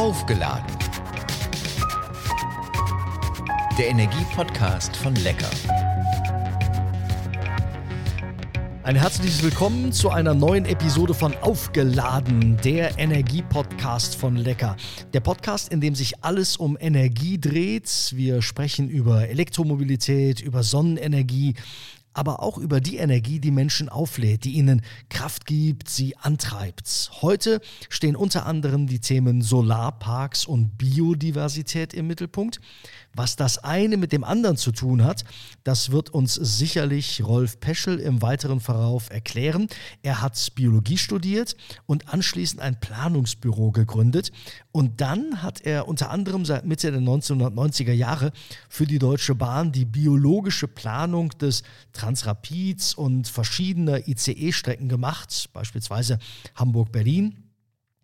Aufgeladen. Der Energie-Podcast von Lecker. Ein herzliches Willkommen zu einer neuen Episode von Aufgeladen, der Energie-Podcast von Lecker. Der Podcast, in dem sich alles um Energie dreht. Wir sprechen über Elektromobilität, über Sonnenenergie, aber auch über die Energie, die Menschen auflädt, die ihnen Kraft gibt, sie antreibt. Heute stehen unter anderem die Themen Solarparks und Biodiversität im Mittelpunkt. Was das eine mit dem anderen zu tun hat, das wird uns sicherlich Rolf Peschel im weiteren Verlauf erklären. Er hat Biologie studiert und anschließend ein Planungsbüro gegründet. Und dann hat er unter anderem seit Mitte der 1990er Jahre für die Deutsche Bahn die biologische Planung des Transrapids und verschiedener ICE-Strecken gemacht, beispielsweise Hamburg-Berlin.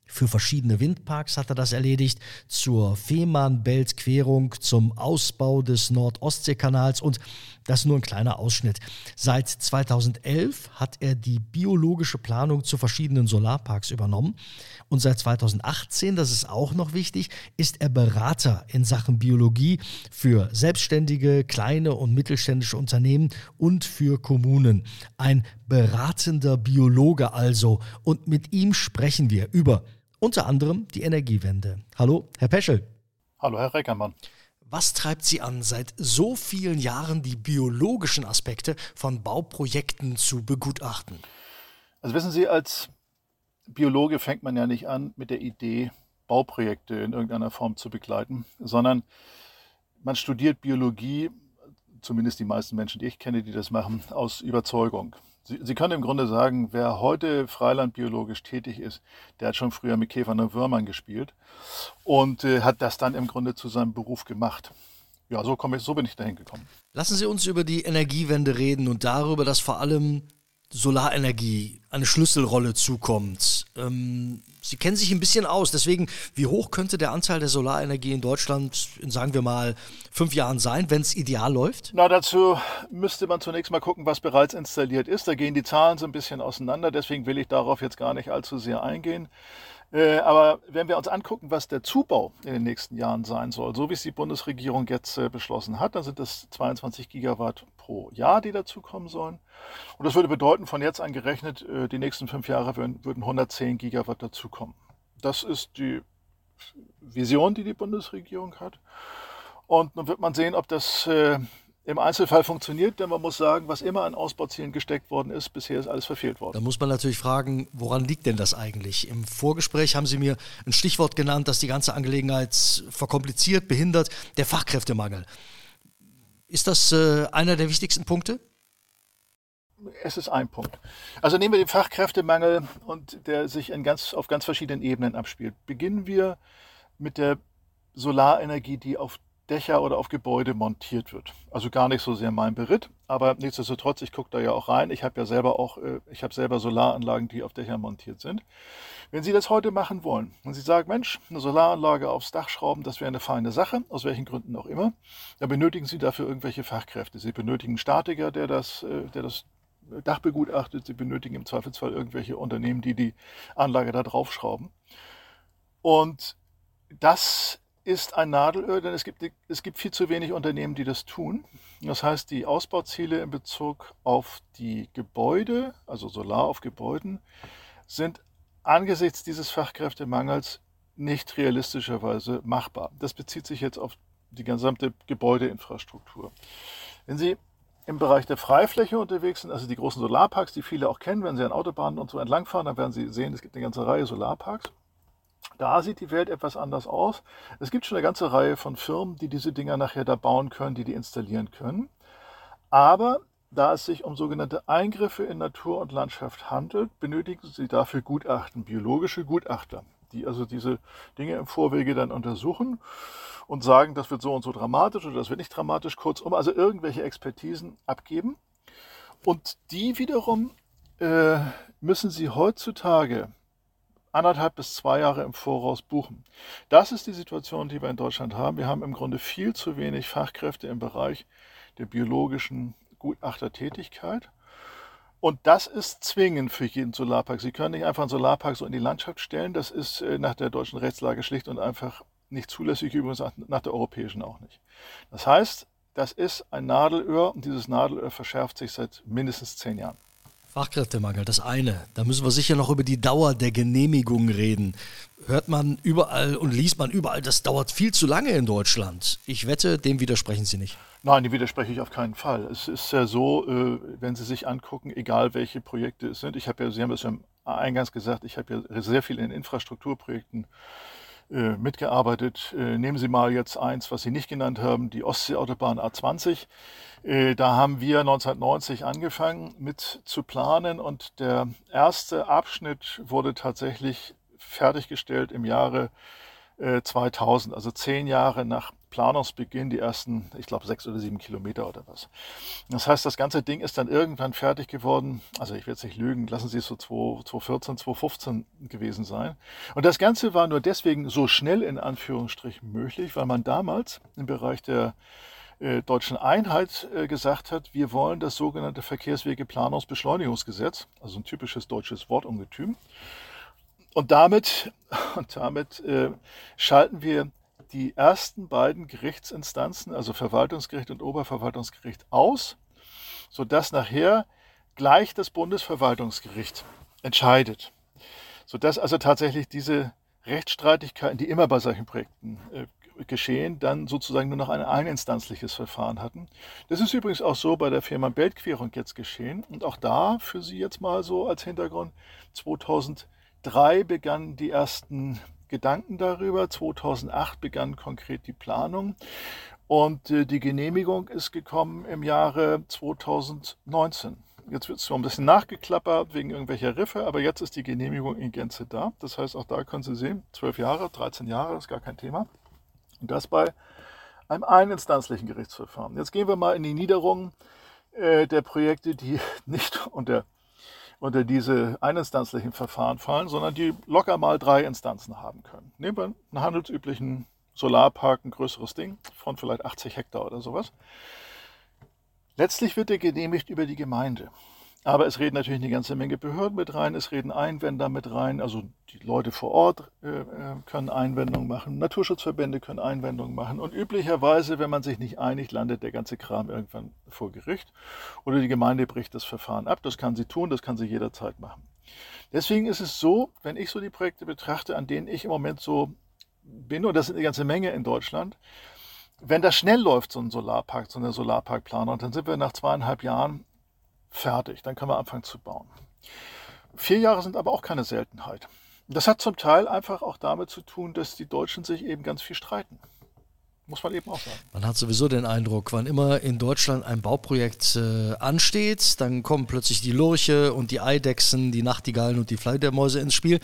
Für verschiedene Windparks hat er das erledigt, zur Fehmarnbelt-Querung, zum Ausbau des Nord-Ostsee-Kanals und das nur ein kleiner Ausschnitt. Seit 2011 hat er die biologische Planung zu verschiedenen Solarparks übernommen und seit 2018, das ist auch noch wichtig, ist er Berater in Sachen Biologie für selbstständige, kleine und mittelständische Unternehmen und für Kommunen. Ein beratender Biologe also und mit ihm sprechen wir über unter anderem die Energiewende. Hallo, Herr Peschel. Hallo, Herr Reckermann. Was treibt Sie an, seit so vielen Jahren die biologischen Aspekte von Bauprojekten zu begutachten? Also wissen Sie, als Biologe fängt man ja nicht an mit der Idee, Bauprojekte in irgendeiner Form zu begleiten, sondern man studiert Biologie, zumindest die meisten Menschen, die ich kenne, die das machen, aus Überzeugung. Sie, Sie können im Grunde sagen, wer heute freilandbiologisch tätig ist, der hat schon früher mit Käfern und Würmern gespielt und äh, hat das dann im Grunde zu seinem Beruf gemacht. Ja, so, ich, so bin ich dahin gekommen. Lassen Sie uns über die Energiewende reden und darüber, dass vor allem Solarenergie eine Schlüsselrolle zukommt. Ähm, Sie kennen sich ein bisschen aus, deswegen, wie hoch könnte der Anteil der Solarenergie in Deutschland in, sagen wir mal, fünf Jahren sein, wenn es ideal läuft? Na, dazu müsste man zunächst mal gucken, was bereits installiert ist. Da gehen die Zahlen so ein bisschen auseinander, deswegen will ich darauf jetzt gar nicht allzu sehr eingehen. Äh, aber wenn wir uns angucken, was der Zubau in den nächsten Jahren sein soll, so wie es die Bundesregierung jetzt äh, beschlossen hat, dann sind das 22 Gigawatt pro Jahr, die dazukommen sollen. Und das würde bedeuten, von jetzt an gerechnet, äh, die nächsten fünf Jahre würden, würden 110 Gigawatt dazukommen. Das ist die Vision, die die Bundesregierung hat. Und nun wird man sehen, ob das im Einzelfall funktioniert, denn man muss sagen, was immer an Ausbauzielen gesteckt worden ist, bisher ist alles verfehlt worden. Da muss man natürlich fragen, woran liegt denn das eigentlich? Im Vorgespräch haben Sie mir ein Stichwort genannt, das die ganze Angelegenheit verkompliziert, behindert, der Fachkräftemangel. Ist das äh, einer der wichtigsten Punkte? Es ist ein Punkt. Also nehmen wir den Fachkräftemangel und der sich ganz, auf ganz verschiedenen Ebenen abspielt. Beginnen wir mit der Solarenergie, die auf Dächer oder auf Gebäude montiert wird. Also gar nicht so sehr mein Beritt, aber nichtsdestotrotz, ich gucke da ja auch rein. Ich habe ja selber auch, äh, ich habe selber Solaranlagen, die auf Dächern montiert sind. Wenn Sie das heute machen wollen und Sie sagen, Mensch, eine Solaranlage aufs Dach schrauben, das wäre eine feine Sache, aus welchen Gründen auch immer, dann benötigen Sie dafür irgendwelche Fachkräfte. Sie benötigen einen Statiker, der das, äh, der das Dach begutachtet. Sie benötigen im Zweifelsfall irgendwelche Unternehmen, die die Anlage da draufschrauben. Und das ist ein Nadelöhr, denn es gibt, es gibt viel zu wenig Unternehmen, die das tun. Das heißt, die Ausbauziele in Bezug auf die Gebäude, also Solar auf Gebäuden, sind angesichts dieses Fachkräftemangels nicht realistischerweise machbar. Das bezieht sich jetzt auf die gesamte Gebäudeinfrastruktur. Wenn Sie im Bereich der Freifläche unterwegs sind, also die großen Solarparks, die viele auch kennen, wenn Sie an Autobahnen und so entlangfahren, dann werden Sie sehen, es gibt eine ganze Reihe Solarparks. Da sieht die Welt etwas anders aus. Es gibt schon eine ganze Reihe von Firmen, die diese Dinger nachher da bauen können, die die installieren können. Aber da es sich um sogenannte Eingriffe in Natur und Landschaft handelt, benötigen sie dafür Gutachten, biologische Gutachter, die also diese Dinge im Vorwege dann untersuchen und sagen, das wird so und so dramatisch oder das wird nicht dramatisch, kurzum, also irgendwelche Expertisen abgeben. Und die wiederum äh, müssen sie heutzutage anderthalb bis zwei Jahre im Voraus buchen. Das ist die Situation, die wir in Deutschland haben. Wir haben im Grunde viel zu wenig Fachkräfte im Bereich der biologischen Gutachtertätigkeit. Und das ist zwingend für jeden Solarpark. Sie können nicht einfach einen Solarpark so in die Landschaft stellen. Das ist äh, nach der deutschen Rechtslage schlicht und einfach nicht zulässig, übrigens nach der europäischen auch nicht. Das heißt, das ist ein Nadelöhr und dieses Nadelöhr verschärft sich seit mindestens zehn Jahren. Fachkräftemangel, das eine. Da müssen wir sicher noch über die Dauer der Genehmigung reden. Hört man überall und liest man überall, das dauert viel zu lange in Deutschland. Ich wette, dem widersprechen Sie nicht. Nein, dem widerspreche ich auf keinen Fall. Es ist ja so, äh, wenn Sie sich angucken, egal welche Projekte es sind. Ich habe ja, Sie haben es ja eingangs gesagt, ich habe ja sehr viel in Infrastrukturprojekten äh, mitgearbeitet. Äh, nehmen Sie mal jetzt eins, was Sie nicht genannt haben, die Ostseeautobahn A20. Äh, da haben wir 1990 angefangen mit zu planen und der erste Abschnitt wurde tatsächlich fertiggestellt im Jahre 2000, also zehn Jahre nach Planungsbeginn die ersten, ich glaube, sechs oder sieben Kilometer oder was. Das heißt, das ganze Ding ist dann irgendwann fertig geworden. Also ich will jetzt nicht lügen, lassen Sie es so 2014, 2015 gewesen sein. Und das Ganze war nur deswegen so schnell in Anführungsstrichen möglich, weil man damals im Bereich der äh, deutschen Einheit äh, gesagt hat, wir wollen das sogenannte Verkehrswegeplanungsbeschleunigungsgesetz, also ein typisches deutsches Wortungetüm. Und damit, und damit äh, schalten wir die ersten beiden Gerichtsinstanzen, also Verwaltungsgericht und Oberverwaltungsgericht, aus, sodass nachher gleich das Bundesverwaltungsgericht entscheidet. Sodass also tatsächlich diese Rechtsstreitigkeiten, die immer bei solchen Projekten äh, geschehen, dann sozusagen nur noch ein eininstanzliches Verfahren hatten. Das ist übrigens auch so bei der Firma Beltquerung jetzt geschehen. Und auch da, für Sie jetzt mal so als Hintergrund, 2003 begannen die ersten Gedanken darüber. 2008 begann konkret die Planung und äh, die Genehmigung ist gekommen im Jahre 2019. Jetzt wird es zwar ein bisschen nachgeklappert wegen irgendwelcher Riffe, aber jetzt ist die Genehmigung in Gänze da. Das heißt, auch da können Sie sehen, 12 Jahre, 13 Jahre ist gar kein Thema. Und das bei einem eininstanzlichen Gerichtsverfahren. Jetzt gehen wir mal in die Niederung äh, der Projekte, die nicht unter unter diese eininstanzlichen Verfahren fallen, sondern die locker mal drei Instanzen haben können. Nehmen wir einen handelsüblichen Solarpark, ein größeres Ding von vielleicht 80 Hektar oder sowas. Letztlich wird der genehmigt über die Gemeinde. Aber es reden natürlich eine ganze Menge Behörden mit rein, es reden Einwender mit rein, also die Leute vor Ort äh, äh, können Einwendungen machen, Naturschutzverbände können Einwendungen machen und üblicherweise, wenn man sich nicht einigt, landet der ganze Kram irgendwann vor Gericht oder die Gemeinde bricht das Verfahren ab. Das kann sie tun, das kann sie jederzeit machen. Deswegen ist es so, wenn ich so die Projekte betrachte, an denen ich im Moment so bin, und das sind eine ganze Menge in Deutschland, wenn das schnell läuft, so ein Solarpark, so eine Solarparkplanung, dann sind wir nach zweieinhalb Jahren fertig. Dann können wir anfangen zu bauen. Vier Jahre sind aber auch keine Seltenheit. Das hat zum Teil einfach auch damit zu tun, dass die Deutschen sich eben ganz viel streiten. Muss man eben auch sagen. Man hat sowieso den Eindruck, wann immer in Deutschland ein Bauprojekt äh, ansteht, dann kommen plötzlich die Lurche und die Eidechsen, die Nachtigallen und die Fledermäuse ins Spiel.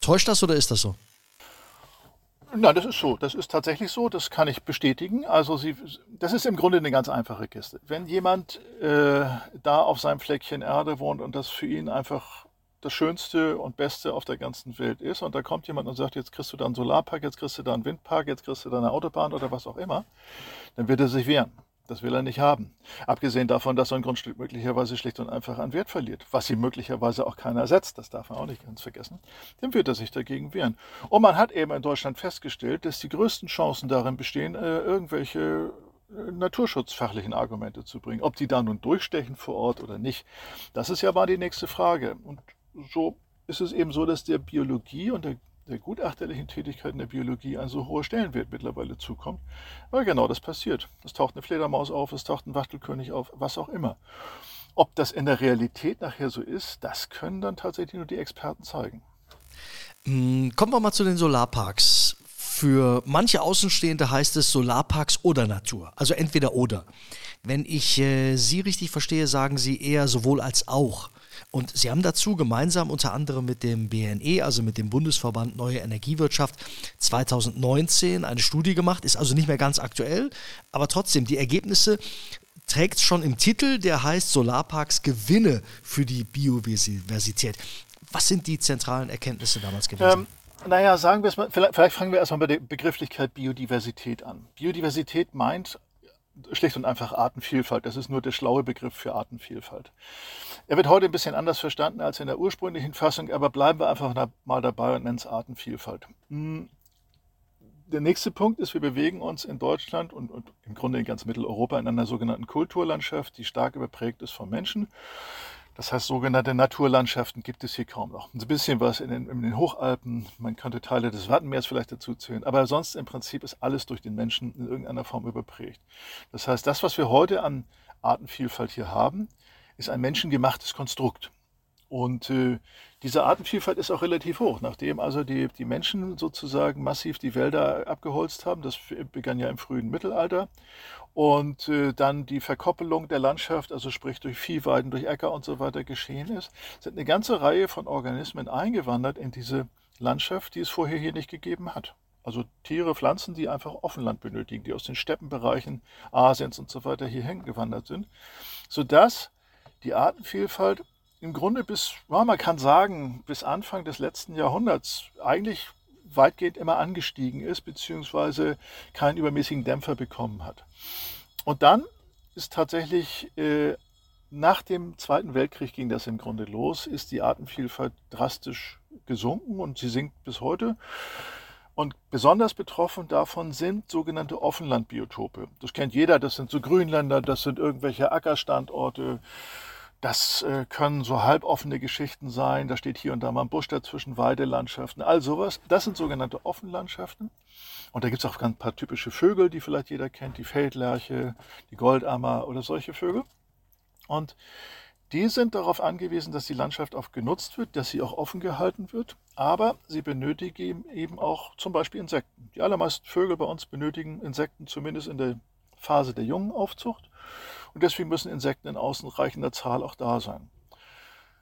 Täuscht das oder ist das so? Nein, das ist so. Das ist tatsächlich so. Das kann ich bestätigen. Also Sie, das ist im Grunde eine ganz einfache Kiste. Wenn jemand äh, da auf seinem Fleckchen Erde wohnt und das für ihn einfach das Schönste und Beste auf der ganzen Welt ist und da kommt jemand und sagt, jetzt kriegst du da einen Solarpark, jetzt kriegst du da einen Windpark, jetzt kriegst du da eine Autobahn oder was auch immer, dann wird er sich wehren. Das will er nicht haben. Abgesehen davon, dass so ein Grundstück möglicherweise schlicht und einfach an Wert verliert, was ihm möglicherweise auch keiner setzt, das darf man auch nicht ganz vergessen, dann wird er sich dagegen wehren. Und man hat eben in Deutschland festgestellt, dass die größten Chancen darin bestehen, äh, irgendwelche äh, naturschutzfachlichen Argumente zu bringen. Ob die da nun durchstechen vor Ort oder nicht, das ist ja mal die nächste Frage. Und so ist es eben so, dass der Biologie und der der gutachterlichen Tätigkeit in der Biologie ein so hoher Stellenwert mittlerweile zukommt. Weil genau das passiert. Es taucht eine Fledermaus auf, es taucht ein Wachtelkönig auf, was auch immer. Ob das in der Realität nachher so ist, das können dann tatsächlich nur die Experten zeigen. Hm, kommen wir mal zu den Solarparks. Für manche Außenstehende heißt es Solarparks oder Natur. Also entweder oder. Wenn ich äh, Sie richtig verstehe, sagen Sie eher sowohl als auch. Und sie haben dazu gemeinsam unter anderem mit dem BNE, also mit dem Bundesverband Neue Energiewirtschaft, 2019 eine Studie gemacht, ist also nicht mehr ganz aktuell, aber trotzdem, die Ergebnisse trägt schon im Titel, der heißt Solarparks Gewinne für die Biodiversität. Was sind die zentralen Erkenntnisse damals gewesen? Ähm, naja, sagen wir es mal, vielleicht, vielleicht fangen wir erstmal bei der Begrifflichkeit Biodiversität an. Biodiversität meint schlicht und einfach Artenvielfalt. Das ist nur der schlaue Begriff für Artenvielfalt. Er wird heute ein bisschen anders verstanden als in der ursprünglichen Fassung, aber bleiben wir einfach mal dabei und nennen es Artenvielfalt. Hm, der nächste Punkt ist, wir bewegen uns in Deutschland und, und, im Grunde in ganz Mitteleuropa in einer sogenannten Kulturlandschaft, die stark überprägt ist vom Menschen. Das heißt, sogenannte Naturlandschaften gibt es hier kaum noch. Ein bisschen was in den, in den, Hochalpen, man könnte Teile des Wattenmeers vielleicht dazu zählen, aber sonst im Prinzip ist alles durch den Menschen in irgendeiner Form überprägt. Das heißt, das, was wir heute an Artenvielfalt hier haben, ist ein menschengemachtes Konstrukt. Und äh, diese Artenvielfalt ist auch relativ hoch, nachdem also die, die Menschen sozusagen massiv die Wälder abgeholzt haben. Das begann ja im frühen Mittelalter. Und äh, dann die Verkoppelung der Landschaft, also sprich durch Viehweiden, durch Äcker und so weiter geschehen ist, sind eine ganze Reihe von Organismen eingewandert in diese Landschaft, die es vorher hier nicht gegeben hat. Also Tiere, Pflanzen, die einfach Offenland benötigen, die aus den Steppenbereichen Asiens und so weiter hier hingewandert sind, sodass die Artenvielfalt im Grunde bis, man kann sagen, bis Anfang des letzten Jahrhunderts eigentlich weitgehend immer angestiegen ist, beziehungsweise keinen übermäßigen Dämpfer bekommen hat. Und dann ist tatsächlich äh, nach dem Zweiten Weltkrieg ging das im Grunde los, ist die Artenvielfalt drastisch gesunken und sie sinkt bis heute. Und besonders betroffen davon sind sogenannte Offenlandbiotope. Das kennt jeder, das sind so Grünländer, das sind irgendwelche Ackerstandorte, das äh, können so halboffene Geschichten sein. Da steht hier und da mal ein Busch dazwischen, Weidelandschaften, all sowas. Das sind sogenannte Offenlandschaften. Und da gibt es auch ein paar typische Vögel, die vielleicht jeder kennt, die Feldlerche, die Goldammer oder solche Vögel. Und die sind darauf angewiesen, dass die Landschaft auch genutzt wird, dass sie auch offen gehalten wird. Aber sie benötigen eben auch zum Beispiel Insekten. Die allermeisten Vögel bei uns benötigen Insekten, zumindest in der Phase der jungen Aufzucht. Und deswegen müssen Insekten in ausreichender Zahl auch da sein.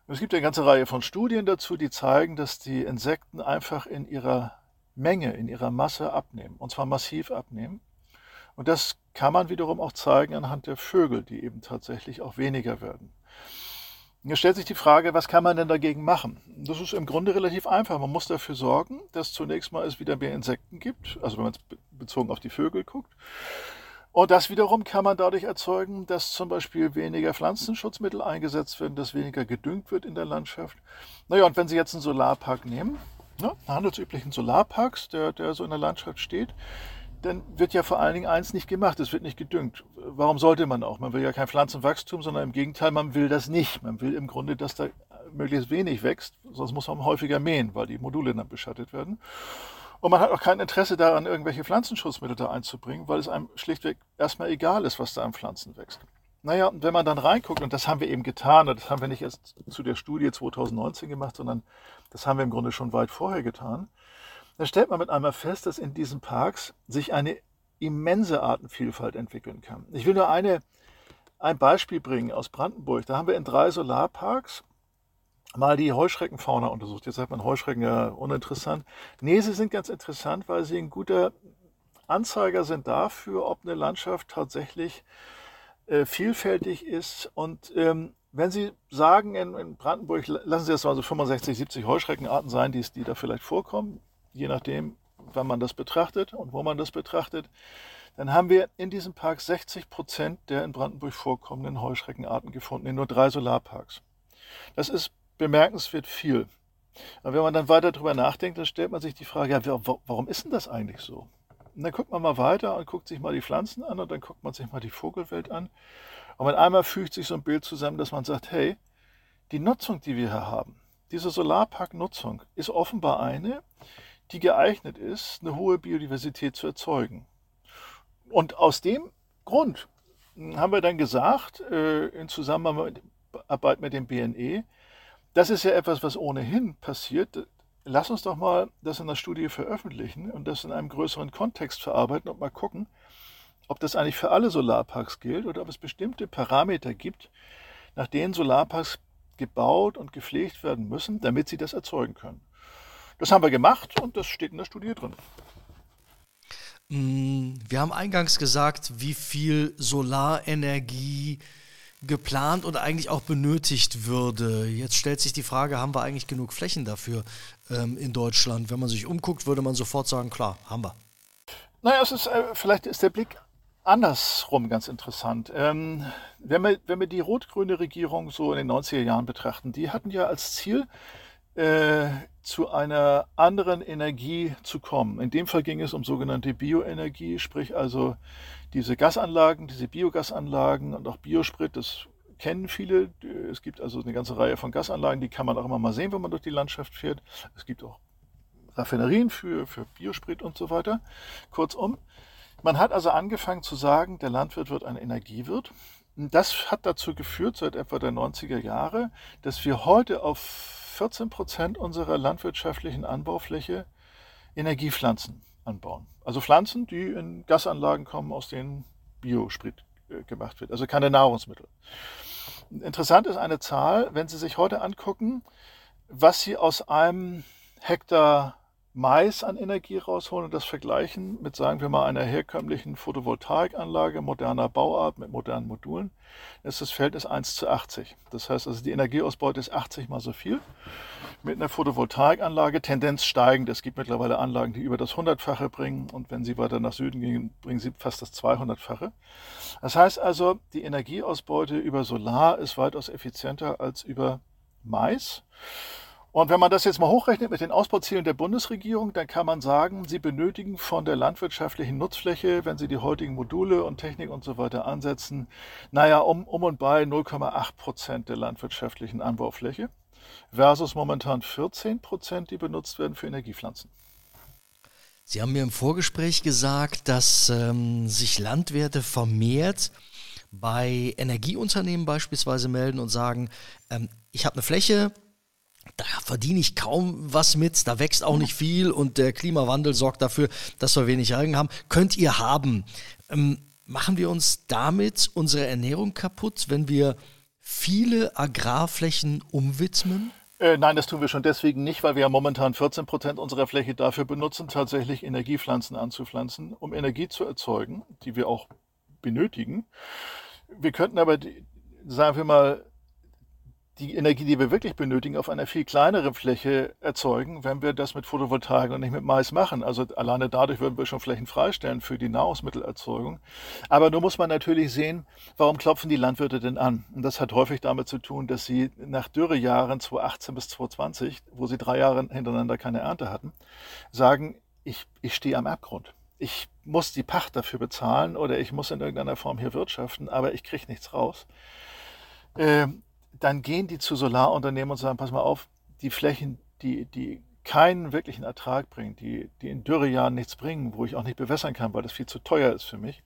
es gibt eine ganze Reihe von Studien dazu, die zeigen, dass die Insekten einfach in ihrer Menge, in ihrer Masse abnehmen. Und zwar massiv abnehmen. Und das kann man wiederum auch zeigen anhand der Vögel, die eben tatsächlich auch weniger werden. Hier stellt sich die Frage, was kann man denn dagegen machen? Das ist im Grunde relativ einfach. Man muss dafür sorgen, dass zunächst mal es wieder mehr Insekten gibt, also wenn man es bezogen auf die Vögel guckt. Und das wiederum kann man dadurch erzeugen, dass zum Beispiel weniger Pflanzenschutzmittel eingesetzt werden, dass weniger gedüngt wird in der Landschaft. Naja, und wenn Sie jetzt einen Solarpark nehmen, ne, einen handelsüblichen Solarpark, der, der so in der Landschaft steht, dann wird ja vor allen Dingen eins nicht gemacht, es wird nicht gedüngt. Warum sollte man auch? Man will ja kein Pflanzenwachstum, sondern im Gegenteil, man will das nicht. Man will im Grunde, dass da möglichst wenig wächst, sonst muss man häufiger mähen, weil die Module dann beschattet werden. Und man hat auch kein Interesse daran, irgendwelche Pflanzenschutzmittel da einzubringen, weil es einem schlichtweg erstmal egal ist, was da an Pflanzen wächst. Naja, und wenn man dann reinguckt, und das haben wir eben getan, und das haben wir nicht erst zu der Studie 2019 gemacht, sondern das haben wir im Grunde schon weit vorher getan, dann stellt man mit einmal fest, dass in diesen Parks sich eine immense Artenvielfalt entwickeln kann. Ich will nur eine, ein Beispiel bringen aus Brandenburg. Da haben wir in drei Solarparks mal die Heuschreckenfauna untersucht. Jetzt sagt man Heuschrecken ja uninteressant. Nee, sie sind ganz interessant, weil sie ein guter Anzeiger sind dafür, ob eine Landschaft tatsächlich äh, vielfältig ist. Und ähm, wenn Sie sagen, in, in, Brandenburg, lassen Sie das mal so 65, 70 Heuschreckenarten sein, die, die da vielleicht vorkommen, je nachdem, wann man das betrachtet und wo man das betrachtet, dann haben wir in diesem Park 60 Prozent der in Brandenburg vorkommenden Heuschreckenarten gefunden, in nur drei Solarparks. Das ist bemerkenswert viel. Aber wenn man dann weiter darüber nachdenkt, dann stellt man sich die Frage, ja, warum ist denn das eigentlich so? Und dann guckt man mal weiter und guckt sich mal die Pflanzen an und dann guckt man sich mal die Vogelwelt an. Und mit einmal fügt sich so ein Bild zusammen, dass man sagt, hey, die Nutzung, die wir hier haben, diese Solarpark-Nutzung ist offenbar eine, die geeignet ist, eine hohe Biodiversität zu erzeugen. Und aus dem Grund haben wir dann gesagt, äh, in Zusammenarbeit mit dem BNE, das ist ja etwas, was ohnehin passiert. Lass uns doch mal das in der Studie veröffentlichen und das in einem größeren Kontext verarbeiten und mal gucken, ob das eigentlich für alle Solarparks gilt oder ob es bestimmte Parameter gibt, nach denen Solarparks gebaut und gepflegt werden müssen, damit sie das erzeugen können. Das haben wir gemacht und das steht in der Studie drin. Mm, wir haben eingangs gesagt, wie viel Solarenergie geplant und eigentlich auch benötigt würde. Jetzt stellt sich die Frage, haben wir eigentlich genug Flächen dafür ähm, in Deutschland? Wenn man sich umguckt, würde man sofort sagen, klar, haben wir. Naja, es ist, äh, vielleicht ist der Blick andersrum ganz interessant. Ähm, wenn, wir, wenn wir die rot-grüne Regierung so in den 90er Jahren betrachten, die hatten ja als Ziel, äh, zu einer anderen Energie zu kommen. In dem Fall ging es um sogenannte Bioenergie, sprich also diese Gasanlagen, diese Biogasanlagen und auch Biosprit, das kennen viele. Es gibt also eine ganze Reihe von Gasanlagen, die kann man auch immer mal sehen, wenn man durch die Landschaft fährt. Es gibt auch Raffinerien für, für Biosprit und so weiter. Kurzum, man hat also angefangen zu sagen, der Landwirt wird ein Energiewirt. Das hat dazu geführt, seit etwa der 90er Jahre, dass wir heute auf 14 Prozent unserer landwirtschaftlichen Anbaufläche Energiepflanzen anbauen. Also Pflanzen, die in Gasanlagen kommen, aus denen Biosprit äh, gemacht wird, also keine Nahrungsmittel. Interessant ist eine Zahl, wenn Sie sich heute angucken, was Sie aus einem Hektar Mais an Energie rausholen und das vergleichen mit, sagen wir mal, einer herkömmlichen Photovoltaikanlage moderner Bauart mit modernen Modulen, ist das Verhältnis 1 zu 80. Das heißt also, die Energieausbeute ist 80 mal so viel. Mit einer Photovoltaikanlage Tendenz steigend. Es gibt mittlerweile Anlagen, die über das 100-fache bringen und wenn sie weiter nach Süden gehen, bringen sie fast das 200-fache. Das heißt also, die Energieausbeute über Solar ist weitaus effizienter als über Mais. Und wenn man das jetzt mal hochrechnet mit den Ausbauzielen der Bundesregierung, dann kann man sagen, sie benötigen von der landwirtschaftlichen Nutzfläche, wenn sie die heutigen Module und Technik und so weiter ansetzen, naja, um, um und bei 0,8 Prozent der landwirtschaftlichen Anbaufläche versus momentan 14 Prozent, die benutzt werden für Energiepflanzen. Sie haben mir im Vorgespräch gesagt, dass ähm, sich Landwirte vermehrt bei Energieunternehmen beispielsweise melden und sagen, ähm, ich habe eine Fläche, da verdiene ich kaum was mit, da wächst auch nicht viel und der Klimawandel sorgt dafür, dass wir wenig Algen haben. Könnt ihr haben. Ähm, machen wir uns damit unsere Ernährung kaputt, wenn wir viele Agrarflächen umwidmen? Äh, nein, das tun wir schon deswegen nicht, weil wir ja momentan 14 Prozent unserer Fläche dafür benutzen, tatsächlich Energiepflanzen anzupflanzen, um Energie zu erzeugen, die wir auch benötigen. Wir könnten aber, sagen wir mal, die Energie, die wir wirklich benötigen, auf einer viel kleineren Fläche erzeugen, wenn wir das mit Photovoltaik und nicht mit Mais machen. Also alleine dadurch würden wir schon Flächen freistellen für die Nahrungsmittelerzeugung. Aber nur muss man natürlich sehen, warum klopfen die Landwirte denn an? Und das hat häufig damit zu tun, dass sie nach Dürrejahren 2018 bis 2020, wo sie drei Jahre hintereinander keine Ernte hatten, sagen, ich, ich stehe am Abgrund. Ich muss die Pacht dafür bezahlen oder ich muss in irgendeiner Form hier wirtschaften, aber ich kriege nichts raus. Dann gehen die zu Solarunternehmen und sagen, pass mal auf, die Flächen, die, die keinen wirklichen Ertrag bringen, die, die in Dürrejahren nichts bringen, wo ich auch nicht bewässern kann, weil das viel zu teuer ist für mich,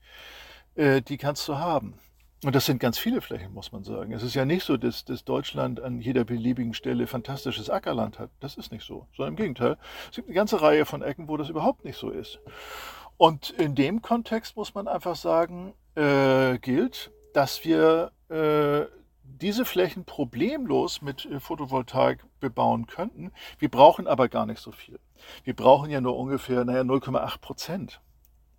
äh, die kannst du haben. Und das sind ganz viele Flächen, muss man sagen. Es ist ja nicht so, dass, dass Deutschland an jeder beliebigen Stelle fantastisches Ackerland hat. Das ist nicht so, sondern im Gegenteil. Es gibt eine ganze Reihe von Ecken, wo das überhaupt nicht so ist. Und in dem Kontext muss man einfach sagen, äh, gilt, dass wir äh, diese Flächen problemlos mit äh, Photovoltaik bebauen könnten. Wir brauchen aber gar nicht so viel. Wir brauchen ja nur ungefähr naja, 0,8 Prozent.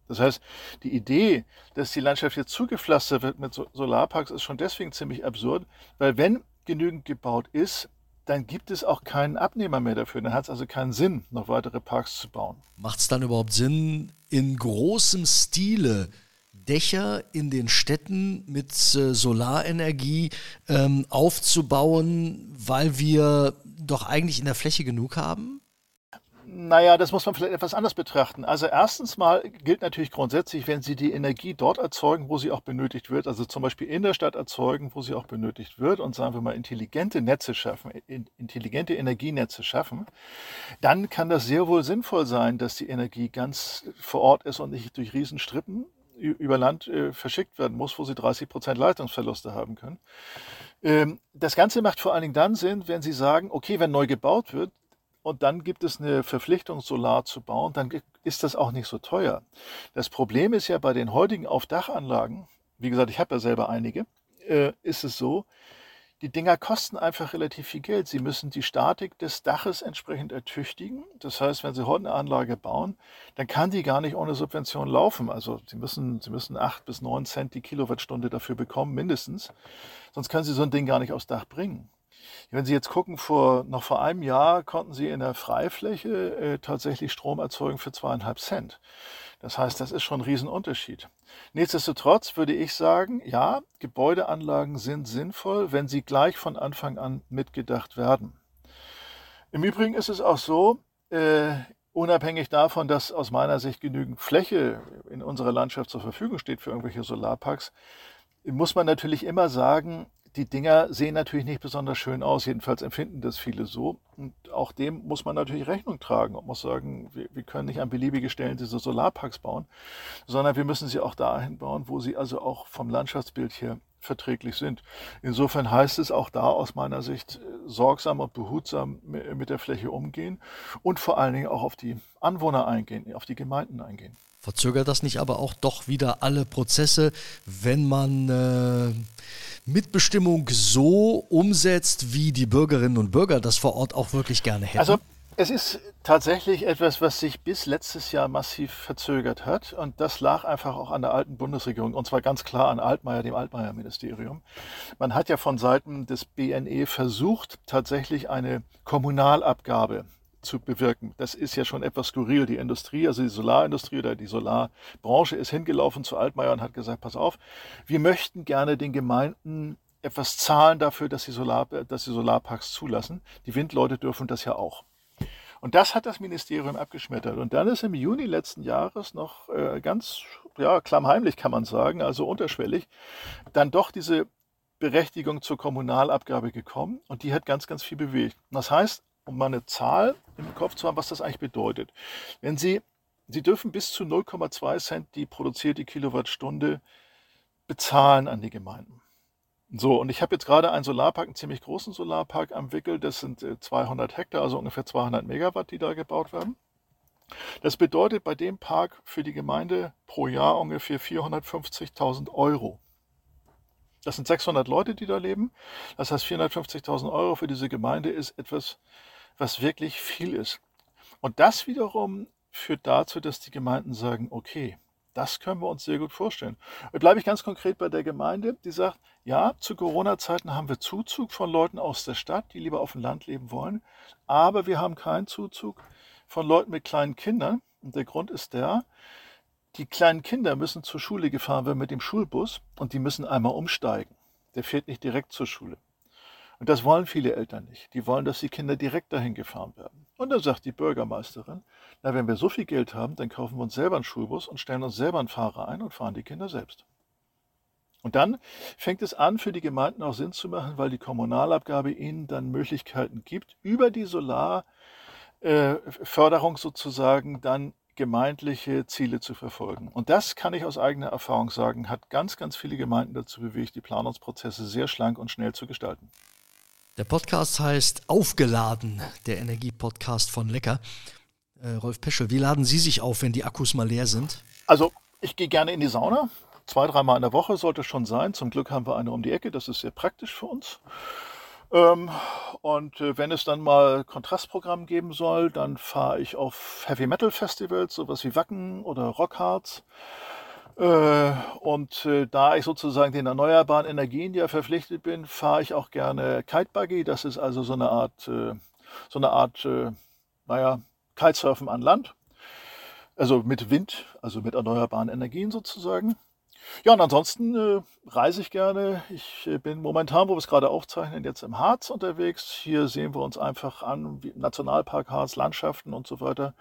Das heißt, die Idee, dass die Landschaft jetzt zugepflastert wird mit Solarparks, ist schon deswegen ziemlich absurd, weil wenn genügend gebaut ist, dann gibt es auch keinen Abnehmer mehr dafür. Dann hat es also keinen Sinn, noch weitere Parks zu bauen. Macht es dann überhaupt Sinn, in großem Stile Dächer in den Städten mit äh, Solarenergie ähm, aufzubauen, weil wir doch eigentlich in der Fläche genug haben? Naja, das muss man vielleicht etwas anders betrachten. Also erstens mal gilt natürlich grundsätzlich, wenn Sie die Energie dort erzeugen, wo sie auch benötigt wird, also zum Beispiel in der Stadt erzeugen, wo sie auch benötigt wird und sagen wir mal intelligente Netze schaffen, intelligente Energienetze schaffen, dann kann das sehr wohl sinnvoll sein, dass die Energie ganz vor Ort ist und nicht durch Riesenstrippen über Land äh, verschickt werden muss, wo sie 30 Prozent Leitungsverluste haben können. Ähm, das Ganze macht vor allen Dingen dann Sinn, wenn Sie sagen, okay, wenn neu gebaut wird und dann gibt es eine Verpflichtung, Solar zu bauen, dann ist das auch nicht so teuer. Das Problem ist ja bei den heutigen Aufdachanlagen, wie gesagt, ich habe ja selber einige, äh, ist es so, die Dinger kosten einfach relativ viel Geld. Sie müssen die Statik des Daches entsprechend ertüchtigen. Das heißt, wenn Sie heute eine Anlage bauen, dann kann die gar nicht ohne Subvention laufen. Also Sie müssen, Sie müssen 8 bis 9 Cent die Kilowattstunde dafür bekommen, mindestens. Sonst können Sie so ein Ding gar nicht aufs Dach bringen. Wenn Sie jetzt gucken, vor, noch vor einem Jahr konnten Sie in der Freifläche äh, tatsächlich Strom erzeugen für zweieinhalb Cent. Das heißt, das ist schon ein Riesenunterschied. Nichtsdestotrotz würde ich sagen, ja, Gebäudeanlagen sind sinnvoll, wenn sie gleich von Anfang an mitgedacht werden. Im Übrigen ist es auch so, äh, unabhängig davon, dass aus meiner Sicht genügend Fläche in unserer Landschaft zur Verfügung steht für irgendwelche Solarparks, muss man natürlich immer sagen, die Dinger sehen natürlich nicht besonders schön aus, jedenfalls empfinden das viele so. Und auch dem muss man natürlich Rechnung tragen und muss sagen, wir, wir, können nicht an beliebige Stellen diese Solarparks bauen, sondern wir müssen sie auch dahin bauen, wo sie also auch vom Landschaftsbild her verträglich sind. Insofern heißt es auch da aus meiner Sicht sorgsam und behutsam mit der Fläche umgehen und vor allen Dingen auch auf die Anwohner eingehen, auf die Gemeinden eingehen. Verzögert das nicht aber auch doch wieder alle Prozesse, wenn man äh, Mitbestimmung so umsetzt, wie die Bürgerinnen und Bürger das vor Ort auch wirklich gerne hätten? Also es ist tatsächlich etwas, was sich bis letztes Jahr massiv verzögert hat. Und das lag einfach auch an der alten Bundesregierung. Und zwar ganz klar an Altmaier, dem Altmaier-Ministerium. Man hat ja von Seiten des BNE versucht, tatsächlich eine Kommunalabgabe zu bewirken. Das ist ja schon etwas skurril. Die Industrie, also die Solarindustrie oder die Solarbranche ist hingelaufen zu Altmaier und hat gesagt, pass auf, wir möchten gerne den Gemeinden etwas zahlen dafür, dass sie, Solar, dass sie Solarparks zulassen. Die Windleute dürfen das ja auch. Und das hat das Ministerium abgeschmettert. Und dann ist im Juni letzten Jahres noch äh, ganz ja, klammheimlich, kann man sagen, also unterschwellig, dann doch diese Berechtigung zur Kommunalabgabe gekommen. Und die hat ganz, ganz viel bewegt. Das heißt, um mal eine Zahl im Kopf zu haben, was das eigentlich bedeutet. Wenn Sie, Sie dürfen bis zu 0,2 Cent die produzierte Kilowattstunde bezahlen an die Gemeinden. So, und ich habe jetzt gerade einen Solarpark, einen ziemlich großen Solarpark am Wickel. Das sind 200 äh, Hektar, also ungefähr 200 Megawatt, die da gebaut werden. Das bedeutet bei dem Park für die Gemeinde pro Jahr ungefähr 450.000 Euro. Das sind 600 Leute, die da leben. Das heißt, 450.000 Euro für diese Gemeinde ist etwas, was wirklich viel ist. Und das wiederum führt dazu, dass die Gemeinden sagen, okay, das können wir uns sehr gut vorstellen. Und bleibe ich ganz konkret bei der Gemeinde, die sagt, ja, zu Corona-Zeiten haben wir Zuzug von Leuten aus der Stadt, die lieber auf dem Land leben wollen, aber wir haben keinen Zuzug von Leuten mit kleinen Kindern. Und der Grund ist der, die kleinen Kinder müssen zur Schule gefahren werden mit dem Schulbus und die müssen einmal umsteigen. Der fährt nicht direkt zur Schule. Und das wollen viele Eltern nicht. Die wollen, dass die Kinder direkt dahin gefahren werden. Und dann sagt die Bürgermeisterin, na, wenn wir so viel Geld haben, dann kaufen wir uns selber einen Schulbus und stellen uns selber einen Fahrer ein und fahren die Kinder selbst. Und dann fängt es an, für die Gemeinden auch Sinn zu machen, weil die Kommunalabgabe ihnen dann Möglichkeiten gibt, über die Solarförderung äh, sozusagen dann gemeindliche Ziele zu verfolgen. Und das kann ich aus eigener Erfahrung sagen, hat ganz, ganz viele Gemeinden dazu bewegt, die Planungsprozesse sehr schlank und schnell zu gestalten. Der Podcast heißt Aufgeladen, der Energiepodcast von Lecker. Äh, Rolf Peschel, wie laden Sie sich auf, wenn die Akkus mal leer sind? Also, ich gehe gerne in die Sauna. Zwei, dreimal in der Woche sollte schon sein. Zum Glück haben wir eine um die Ecke. Das ist sehr praktisch für uns. Ähm, und äh, wenn es dann mal Kontrastprogramm geben soll, dann fahre ich auf Heavy Metal Festivals, sowas wie Wacken oder Rockhards. Äh, und äh, da ich sozusagen den erneuerbaren Energien ja verpflichtet bin, fahre ich auch gerne Kitebuggy. Das ist also so eine Art, äh, so eine Art, naja, Kitesurfen an Land. Also mit Wind, also mit erneuerbaren Energien sozusagen. Ja, und ansonsten äh, reise ich gerne. Ich äh, bin momentan, wo wir es gerade aufzeichnen, jetzt im Harz unterwegs. Hier sehen wir uns einfach an, wie Nationalpark Harz, Landschaften und so weiter.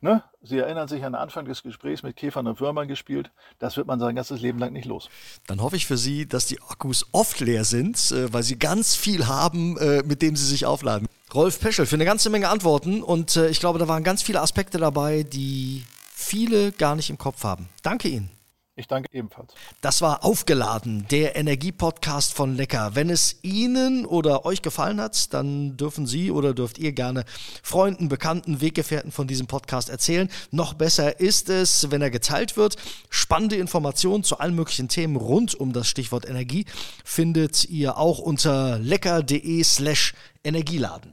Ne? Sie erinnern sich an den Anfang des Gesprächs mit Käfern und Würmern gespielt. Das wird man sein ganzes Leben lang nicht los. Dann hoffe ich für Sie, dass die Akkus oft leer sind, äh, weil Sie ganz viel haben, äh, mit dem Sie sich aufladen. Rolf Peschel für eine ganze Menge Antworten und äh, ich glaube, da waren ganz viele Aspekte dabei, die viele gar nicht im Kopf haben. Danke Ihnen. Ich danke ebenfalls. Das war Aufgeladen, der Energiepodcast von Lecker. Wenn es Ihnen oder euch gefallen hat, dann dürfen Sie oder dürft ihr gerne Freunden, Bekannten, Weggefährten von diesem Podcast erzählen. Noch besser ist es, wenn er geteilt wird. Spannende Informationen zu allen möglichen Themen rund um das Stichwort Energie findet ihr auch unter lecker.de slash Energieladen.